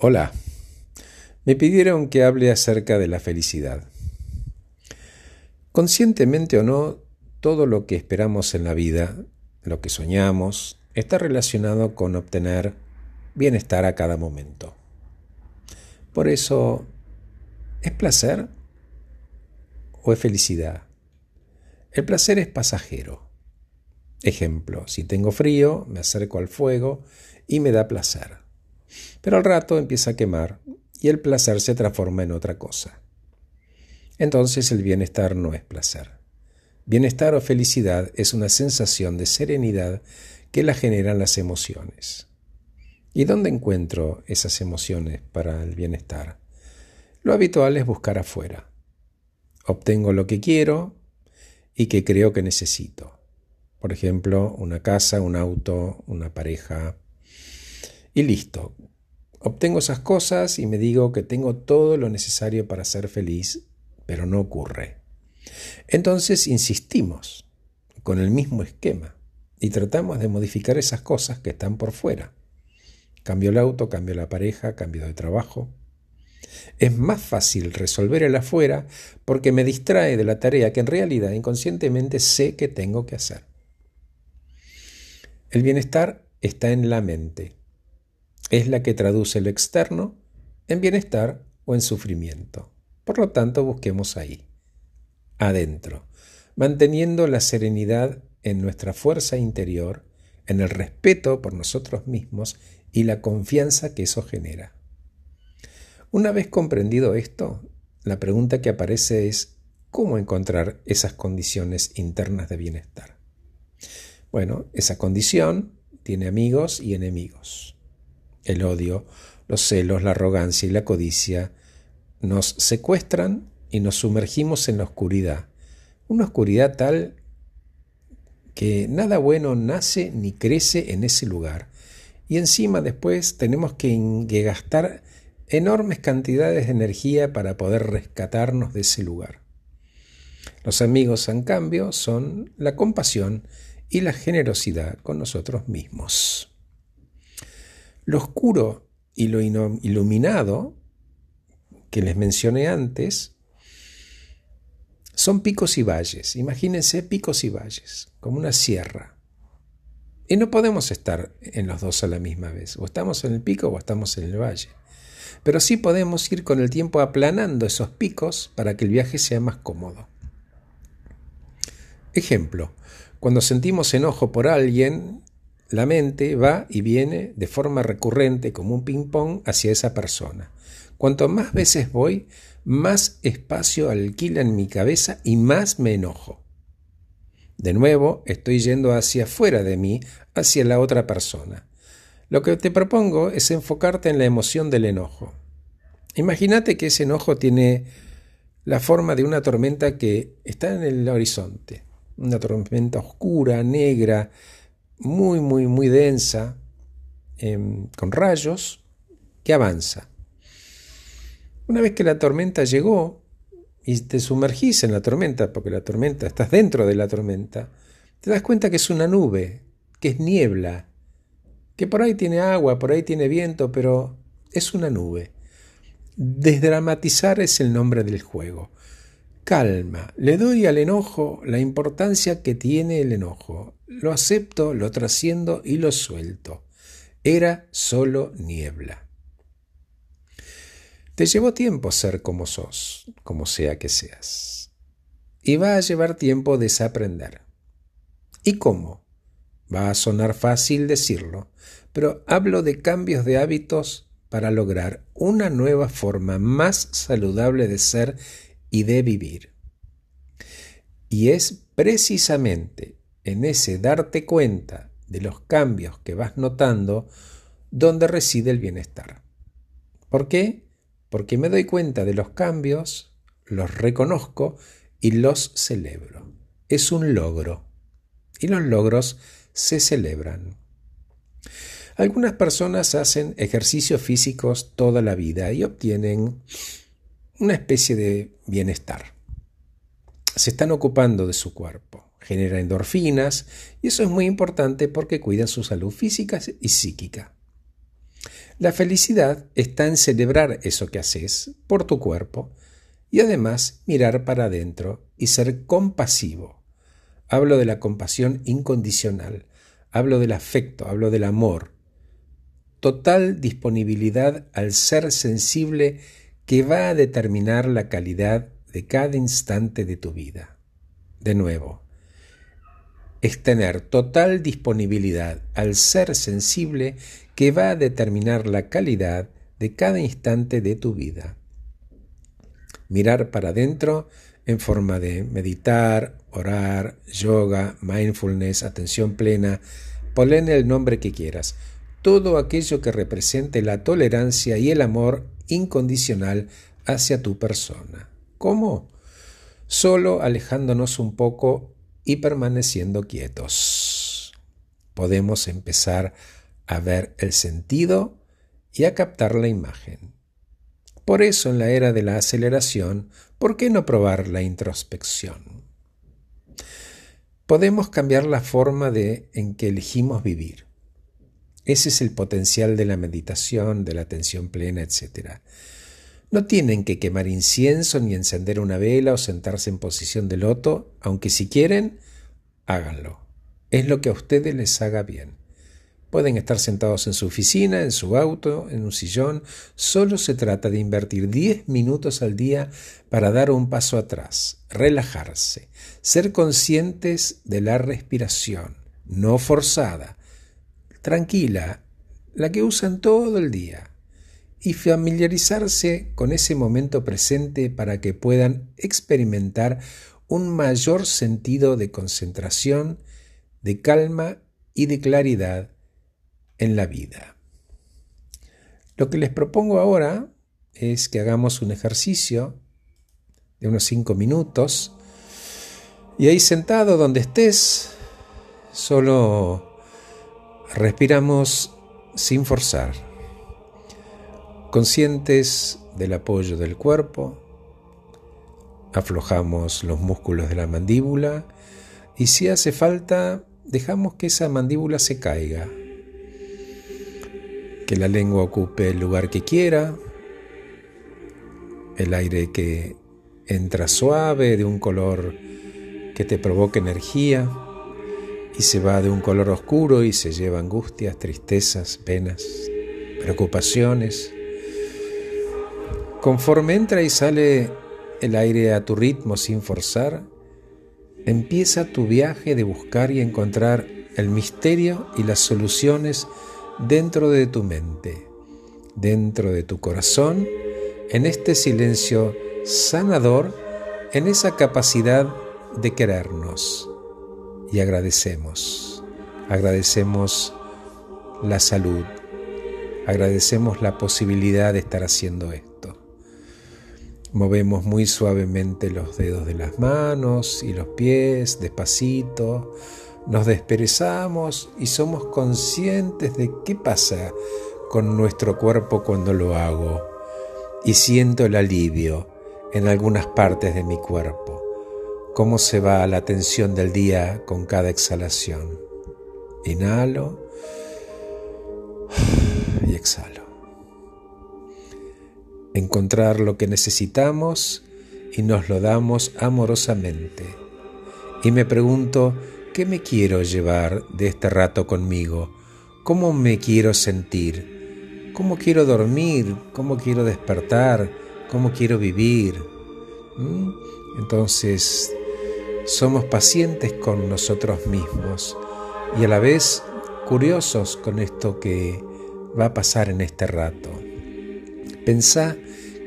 Hola, me pidieron que hable acerca de la felicidad. Conscientemente o no, todo lo que esperamos en la vida, lo que soñamos, está relacionado con obtener bienestar a cada momento. Por eso, ¿es placer o es felicidad? El placer es pasajero. Ejemplo, si tengo frío, me acerco al fuego y me da placer pero al rato empieza a quemar y el placer se transforma en otra cosa. Entonces el bienestar no es placer. Bienestar o felicidad es una sensación de serenidad que la generan las emociones. ¿Y dónde encuentro esas emociones para el bienestar? Lo habitual es buscar afuera. Obtengo lo que quiero y que creo que necesito. Por ejemplo, una casa, un auto, una pareja. Y listo, Obtengo esas cosas y me digo que tengo todo lo necesario para ser feliz, pero no ocurre. Entonces insistimos con el mismo esquema y tratamos de modificar esas cosas que están por fuera. Cambio el auto, cambio la pareja, cambio de trabajo. Es más fácil resolver el afuera porque me distrae de la tarea que en realidad inconscientemente sé que tengo que hacer. El bienestar está en la mente es la que traduce lo externo en bienestar o en sufrimiento. Por lo tanto, busquemos ahí, adentro, manteniendo la serenidad en nuestra fuerza interior, en el respeto por nosotros mismos y la confianza que eso genera. Una vez comprendido esto, la pregunta que aparece es ¿cómo encontrar esas condiciones internas de bienestar? Bueno, esa condición tiene amigos y enemigos el odio, los celos, la arrogancia y la codicia nos secuestran y nos sumergimos en la oscuridad, una oscuridad tal que nada bueno nace ni crece en ese lugar. Y encima después tenemos que, gastar enormes cantidades de energía para poder rescatarnos de ese lugar. Los amigos, en cambio, son la compasión y la generosidad con nosotros mismos. Lo oscuro y lo iluminado que les mencioné antes son picos y valles. Imagínense picos y valles, como una sierra. Y no podemos estar en los dos a la misma vez. O estamos en el pico o estamos en el valle. Pero sí podemos ir con el tiempo aplanando esos picos para que el viaje sea más cómodo. Ejemplo, cuando sentimos enojo por alguien, la mente va y viene de forma recurrente como un ping-pong hacia esa persona. Cuanto más veces voy, más espacio alquila en mi cabeza y más me enojo. De nuevo, estoy yendo hacia afuera de mí, hacia la otra persona. Lo que te propongo es enfocarte en la emoción del enojo. Imagínate que ese enojo tiene la forma de una tormenta que está en el horizonte, una tormenta oscura, negra, muy, muy, muy densa, em, con rayos, que avanza. Una vez que la tormenta llegó y te sumergís en la tormenta, porque la tormenta, estás dentro de la tormenta, te das cuenta que es una nube, que es niebla, que por ahí tiene agua, por ahí tiene viento, pero es una nube. Desdramatizar es el nombre del juego calma, le doy al enojo la importancia que tiene el enojo, lo acepto, lo trasciendo y lo suelto. Era solo niebla. Te llevó tiempo ser como sos, como sea que seas. Y va a llevar tiempo desaprender. ¿Y cómo? Va a sonar fácil decirlo, pero hablo de cambios de hábitos para lograr una nueva forma más saludable de ser y de vivir. Y es precisamente en ese darte cuenta de los cambios que vas notando donde reside el bienestar. ¿Por qué? Porque me doy cuenta de los cambios, los reconozco y los celebro. Es un logro. Y los logros se celebran. Algunas personas hacen ejercicios físicos toda la vida y obtienen una especie de bienestar. Se están ocupando de su cuerpo, genera endorfinas y eso es muy importante porque cuidan su salud física y psíquica. La felicidad está en celebrar eso que haces por tu cuerpo y además mirar para adentro y ser compasivo. Hablo de la compasión incondicional, hablo del afecto, hablo del amor. Total disponibilidad al ser sensible que va a determinar la calidad de cada instante de tu vida. De nuevo, es tener total disponibilidad al ser sensible que va a determinar la calidad de cada instante de tu vida. Mirar para adentro en forma de meditar, orar, yoga, mindfulness, atención plena, ponle el nombre que quieras. Todo aquello que represente la tolerancia y el amor incondicional hacia tu persona. ¿Cómo? Solo alejándonos un poco y permaneciendo quietos. Podemos empezar a ver el sentido y a captar la imagen. Por eso en la era de la aceleración, ¿por qué no probar la introspección? Podemos cambiar la forma de en que elegimos vivir. Ese es el potencial de la meditación, de la atención plena, etc. No tienen que quemar incienso ni encender una vela o sentarse en posición de loto, aunque si quieren, háganlo. Es lo que a ustedes les haga bien. Pueden estar sentados en su oficina, en su auto, en un sillón. Solo se trata de invertir 10 minutos al día para dar un paso atrás, relajarse, ser conscientes de la respiración, no forzada, tranquila, la que usan todo el día y familiarizarse con ese momento presente para que puedan experimentar un mayor sentido de concentración, de calma y de claridad en la vida. Lo que les propongo ahora es que hagamos un ejercicio de unos cinco minutos y ahí sentado donde estés, solo respiramos sin forzar Conscientes del apoyo del cuerpo, aflojamos los músculos de la mandíbula y si hace falta, dejamos que esa mandíbula se caiga, que la lengua ocupe el lugar que quiera, el aire que entra suave, de un color que te provoque energía, y se va de un color oscuro y se lleva angustias, tristezas, penas, preocupaciones. Conforme entra y sale el aire a tu ritmo sin forzar, empieza tu viaje de buscar y encontrar el misterio y las soluciones dentro de tu mente, dentro de tu corazón, en este silencio sanador, en esa capacidad de querernos. Y agradecemos, agradecemos la salud, agradecemos la posibilidad de estar haciendo esto. Movemos muy suavemente los dedos de las manos y los pies, despacito. Nos desperezamos y somos conscientes de qué pasa con nuestro cuerpo cuando lo hago. Y siento el alivio en algunas partes de mi cuerpo. Cómo se va la tensión del día con cada exhalación. Inhalo y exhalo encontrar lo que necesitamos y nos lo damos amorosamente. Y me pregunto, ¿qué me quiero llevar de este rato conmigo? ¿Cómo me quiero sentir? ¿Cómo quiero dormir? ¿Cómo quiero despertar? ¿Cómo quiero vivir? ¿Mm? Entonces, somos pacientes con nosotros mismos y a la vez curiosos con esto que va a pasar en este rato. Pensá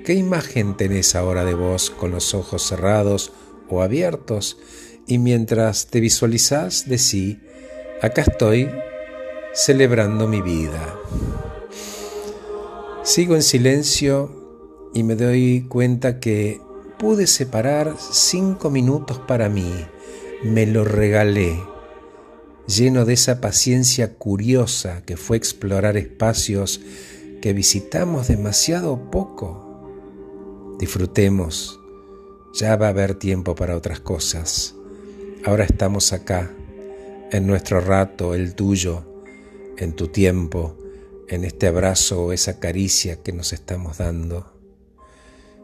qué imagen tenés ahora de vos con los ojos cerrados o abiertos y mientras te visualizás decí, acá estoy celebrando mi vida. Sigo en silencio y me doy cuenta que pude separar cinco minutos para mí, me lo regalé, lleno de esa paciencia curiosa que fue explorar espacios que visitamos demasiado poco. Disfrutemos, ya va a haber tiempo para otras cosas. Ahora estamos acá, en nuestro rato, el tuyo, en tu tiempo, en este abrazo o esa caricia que nos estamos dando.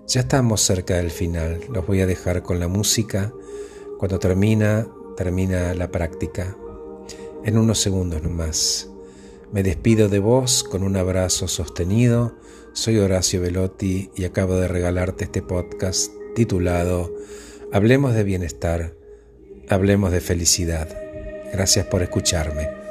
Ya estamos cerca del final, los voy a dejar con la música. Cuando termina, termina la práctica. En unos segundos nomás. Me despido de vos con un abrazo sostenido. Soy Horacio Velotti y acabo de regalarte este podcast titulado Hablemos de bienestar, hablemos de felicidad. Gracias por escucharme.